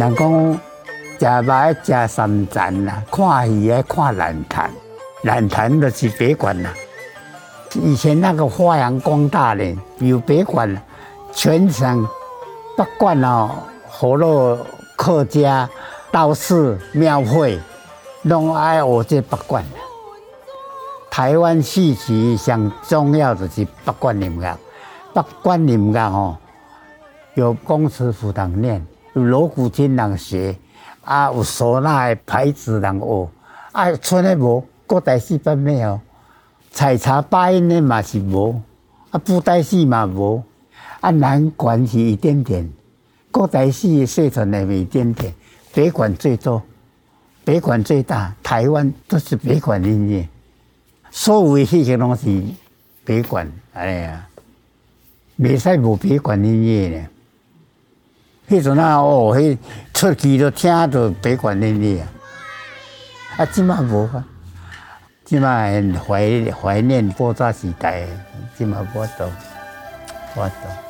人讲食肉食三层啦，看戏爱看兰潭，兰潭就是北管啦。以前那个发扬光大的有北管，全省北管哦，活络客家、道士、庙会，拢爱学这北管。台湾戏曲上重要的是北管音乐，北管音乐哦，有公慈辅堂念。有锣鼓听人学，啊，有唢呐的牌子人学，啊，村的无，各代戏班没有，采茶八音的嘛是无，啊，布袋戏嘛无，啊，南管是一点点，各代戏的社团的一点点，北管最多，北管最大，台湾都是北管音乐，所有的戏个拢是北管，哎呀，没使无北管音乐呢。迄阵啊，哦，迄出去都听着北管音乐啊，啊，即嘛无啊，即嘛怀怀念爆炸时代，即嘛无多，无多。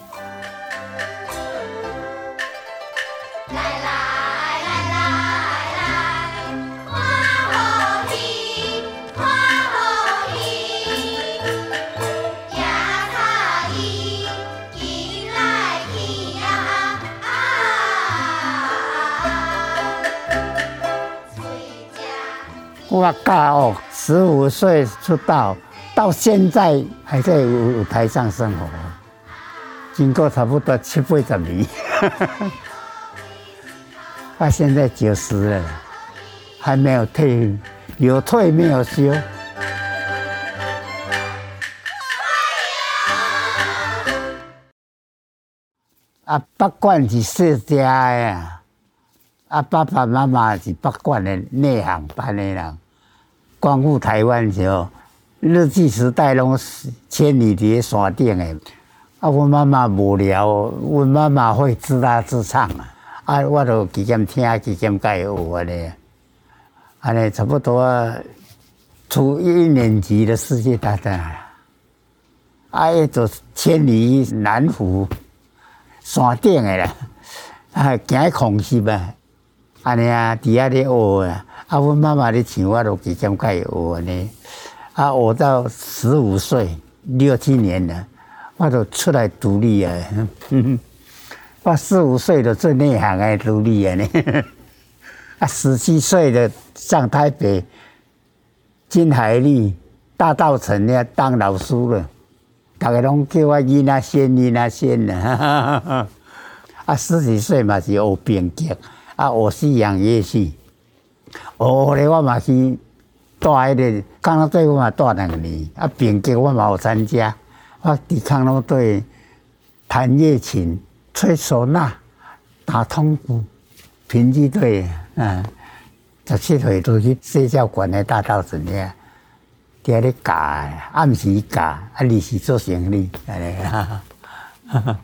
我教哦，十五岁出道，到现在还在舞台上生活，经过差不多七八十年，他现在九十了，还没有退，有退没有休。啊，北管是世家呀。啊，爸爸妈妈是北管的内行班的人，光复台湾的时候，日据时代拢是千里在山顶的。啊，我妈妈无聊，我妈妈会自弹自唱啊，啊，我都几间听，几间解学的，安尼差不多啊初一年级的世界大战，啊，一座千里南湖山顶的啦，啊，惊空袭吧。安尼啊，底下咧学啊，啊，阮妈妈咧请我都几间开学呢，啊，学到十五岁，六七年了，我都出来独立啊，我四五岁就做内行的独立啊呢，啊，十七岁的上台北金海利大稻埕呢当老师了，大家拢叫我伊那仙伊那仙呢，啊，十几岁嘛是学编剧。啊，学西洋乐器，学咧我嘛是带迄个康乐队，我嘛带两年。啊，编剧我嘛有参加，我伫康乐队弹乐琴、吹唢呐、打通鼓、评剧队，嗯，十七岁都去社教馆的大稻埕咧，伫咧教，暗时教，啊，日时做生理，安尼哈，二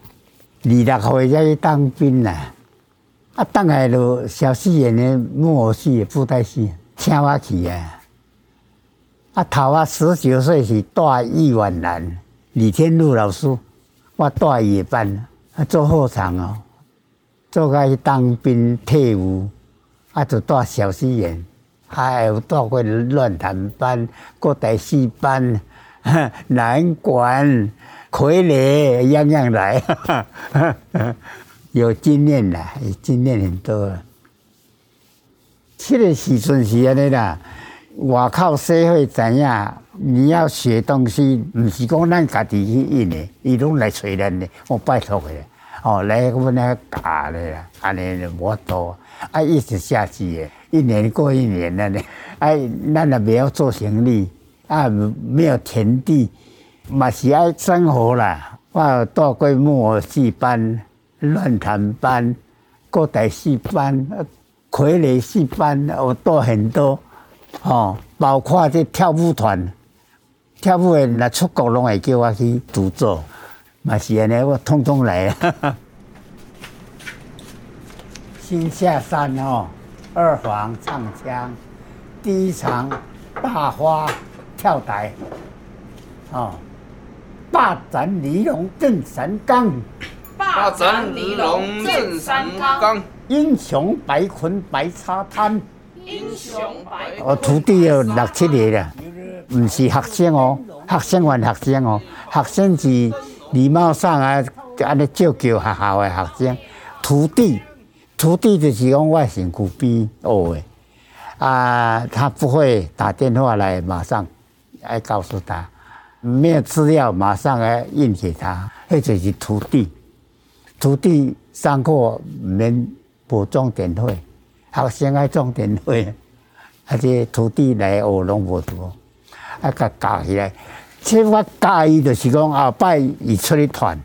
六岁才去当兵啦。啊，当来就小戏演的木偶戏、布袋戏，请我去啊！啊，头啊，十九岁是带易婉兰、李天禄老师，我带夜班，啊，做后场哦，做个当兵退伍，啊，就带小戏演，还有带过乱弹班、过台戏班、南管、傀儡，样样来。有经验啦，经验很多。去的时阵是安尼啦，外口社会怎样？你要学东西，不是讲咱家己去印的，伊拢来找咱的，我拜托的。哦，来阮来教的啦，安尼就无多，啊，一直下去的，一年过一年了呢。哎，咱也没有做生意，啊，没有田地，嘛是爱生活啦。我到过木偶戏班、乱弹班、歌台戏班、傀儡戏班，我都很多。哦，包括这跳舞团，跳舞的来出国拢会叫我去独奏，嘛是安尼，我通通来啊。新下山哦，二黄唱腔，第一场大花跳台，哦，霸斩离龙震山岗，霸斩离龙震山岗，英雄白坤白沙滩。英雄白，我徒弟有六七年了，不是学生哦，学生还学生哦，学生是礼貌上啊，安尼照叫学校的学生。徒弟，徒弟就是讲我身躯边学的，啊，他不会打电话来，马上来告诉他，没有资料马上来印给他，那就是徒弟。徒弟上课免补钟点会。学生爱重点会，而且徒弟来学拢无多，啊，甲教起来。即我教伊就是讲后摆伊出去团，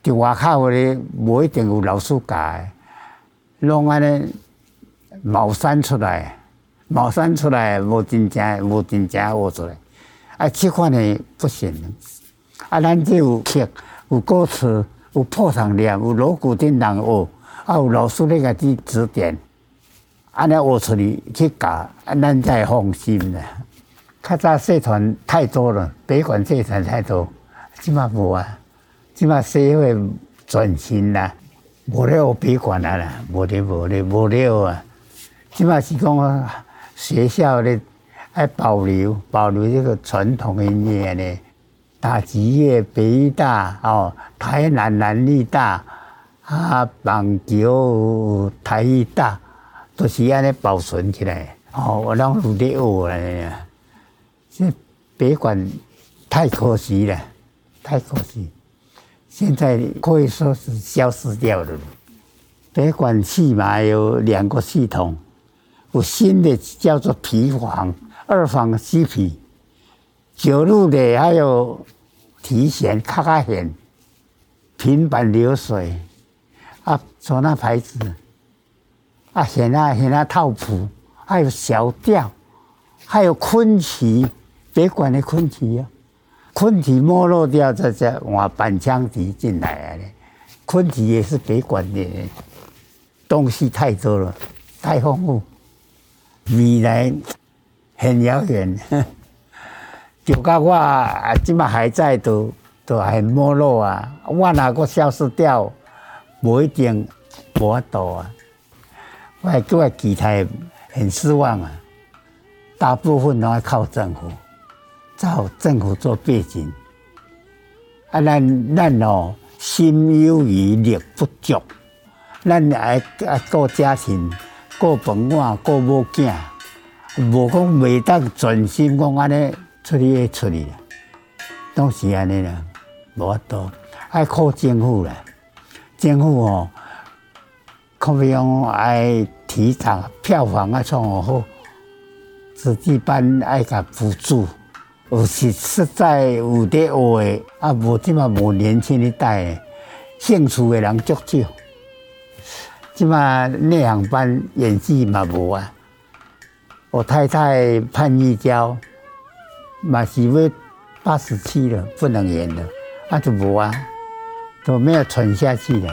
伫外口咧无一定有老师教，拢安尼冒山出来，冒山出来无真正无真正学出来，啊，即款的不行。啊，咱这有曲，有歌词，有破窗练，有锣鼓叮当学，啊，有老师咧甲你指点。安尼学出去去教，咱才放心啦。较早社团太多了，北管社团太多，即嘛无啊。即嘛社会转型啦，无咧学北管啊啦，无咧无咧无了啊。即嘛是讲学校咧爱保留保留这个传统音乐咧，打击乐北大哦，台南南艺大啊，棒球台大。都是安尼保存起来，哦，我让蝴蝶学来，这别管太可惜了，太可惜，现在可以说是消失掉了。别管起码有两个系统，有新的叫做皮黄，二黄西皮，九路的还有提弦、卡卡弦，平板流水，啊，做那牌子。啊，现啊现啊套谱，还有小调，还有昆曲，别管的昆曲啊，昆曲没落掉，这这换板腔笛进来了，昆曲也是别管的，东西太多了，太丰富，未来很遥远，就甲我啊，今嘛还在都都很没落啊，我哪个消失掉，不一定无多啊。我还对其他很失望啊！大部分都要靠政府，找政府做背景。啊，咱咱哦，心有余力不足，咱爱爱顾家庭，顾饭碗，顾某囝，无讲袂当全心讲安尼出去处理，都是安尼啦，无法度，爱靠政府啦，政府哦。可比讲爱提倡票房啊，创好，子弟班爱甲补助，有是实在有得学的，啊无即嘛无年轻一代，兴趣的人足少。即嘛内行班演技嘛无啊，我太太潘玉娇嘛是要八十七了，不能演了，啊就无啊，都没有传下去了。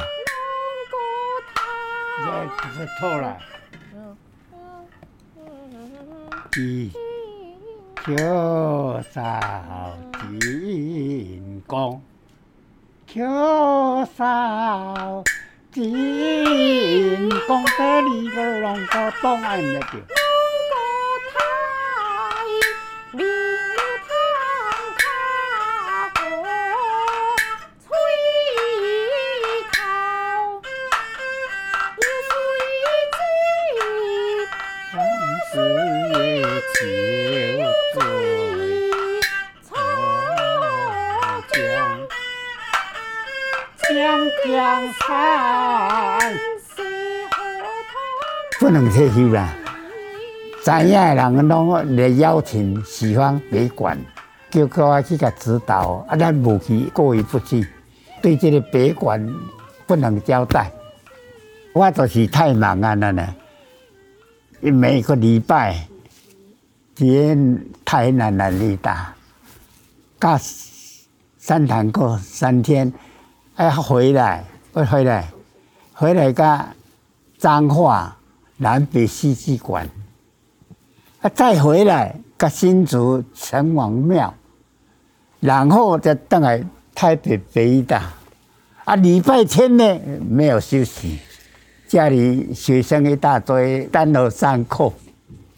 这错了。地球上金光，球上金光，这里个龙哥东安的叫。不能退休啦！知影的人拢来邀请，喜欢别管，叫叫我去甲指导，啊，咱无去，过意不去，对这个别管不能交代。我就是太忙啊，了呢。每个礼拜，天台南南力大，加三堂课三天。哎，回来，不回来，回来个彰化南北戏剧馆，啊，再回来个新竹城隍庙，然后再登来台北北艺大，啊，礼拜天呢没有休息，家里学生一大堆，单独上课，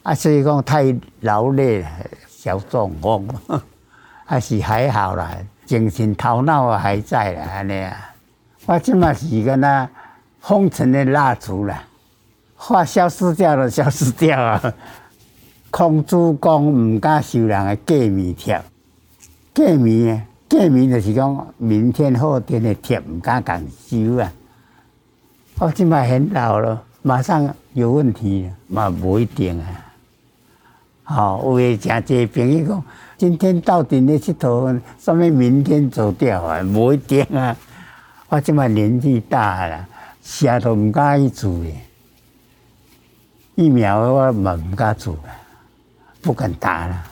啊，所以讲太劳累了，小中风，还 是还好啦。精神头脑还在啦，安尼啊！我即嘛是个那封尘的蜡烛啦，话消失掉了，消失掉啊！空主公唔敢收人的过年贴，过年过年就是讲明天后天的贴唔敢敢收啊！我即嘛很老了，马上有问题嘛不一定啊！好，有诶真侪朋友讲。今天到底你去投，说明明天走掉啊？不一定啊！我这么年纪大了，啥都唔敢去做的，疫苗我嘛唔敢做了，不敢打了。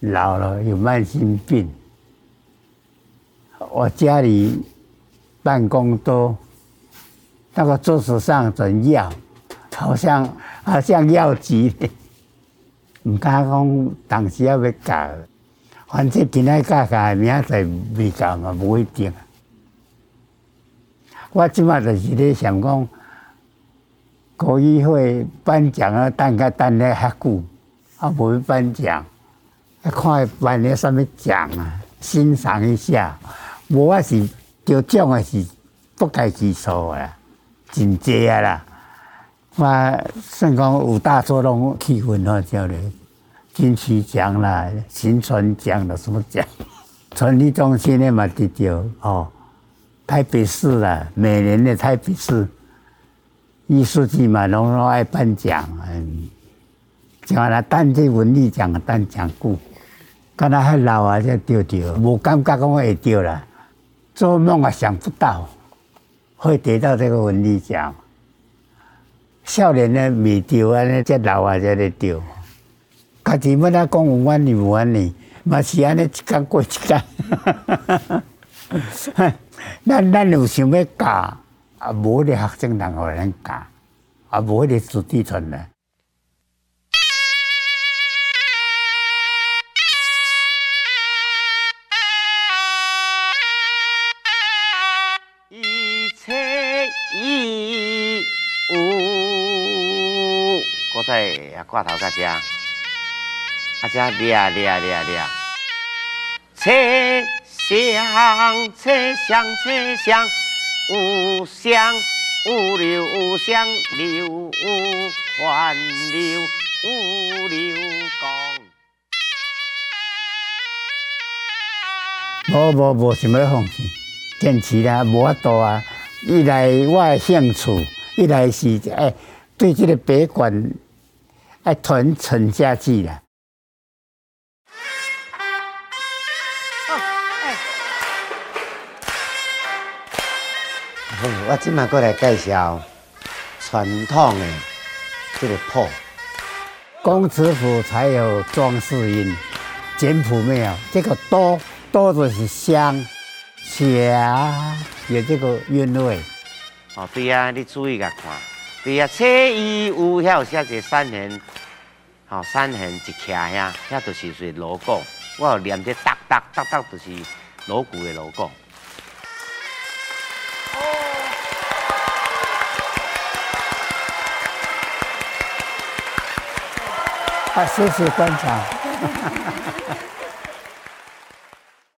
老了有慢性病，我家里办公桌那个桌子上整药，好像好像药剂。唔敢讲，当时要要搞，反正今仔教教，明仔载未教嘛，无一定。我即马就是咧想讲，国艺会颁奖啊，等个等咧遐久，啊，无颁奖，看颁咧什么奖啊，欣赏一下。无我是得奖的是不计其数啊，真济啊啦。我算讲有大作拢气氛好叫咧，金曲奖啦、新传奖啦，什么奖？传艺中心的嘛得着哦，台北市啦，每年的台北市艺术季嘛，拢拢爱颁奖，嗯，像那单这文艺奖颁奖过，刚才还老啊，才得着，无感觉讲会得啦，做梦也想不到会得到这个文艺奖。少年呢未丢啊，呢这老啊才得丢。家己要哪讲有缘哩无缘哩，嘛是安尼一天过一天。咱咱有想要教，啊无咧学生人互咱教，啊无咧子弟传来。一切一无，我在挂头家家。啊！这唼唼唼唼，车厢车厢车厢，有声有流有声流环流有流光。无无无想要放弃，坚持啦，无法度啊！一来我的兴趣，一来是哎，对这个别馆哎传承下去啦。我今麦过来介绍传统的这个谱，工尺谱才有装饰音，简谱没有。这个多多就是香，霞有这个韵味。哦，对啊，你注意个看，对啊，车衣有遐写一个三横，好三横一徛呀，遐就是是 logo。我有念这哒哒哒哒，就是锣鼓的锣鼓。啊，谢谢观察。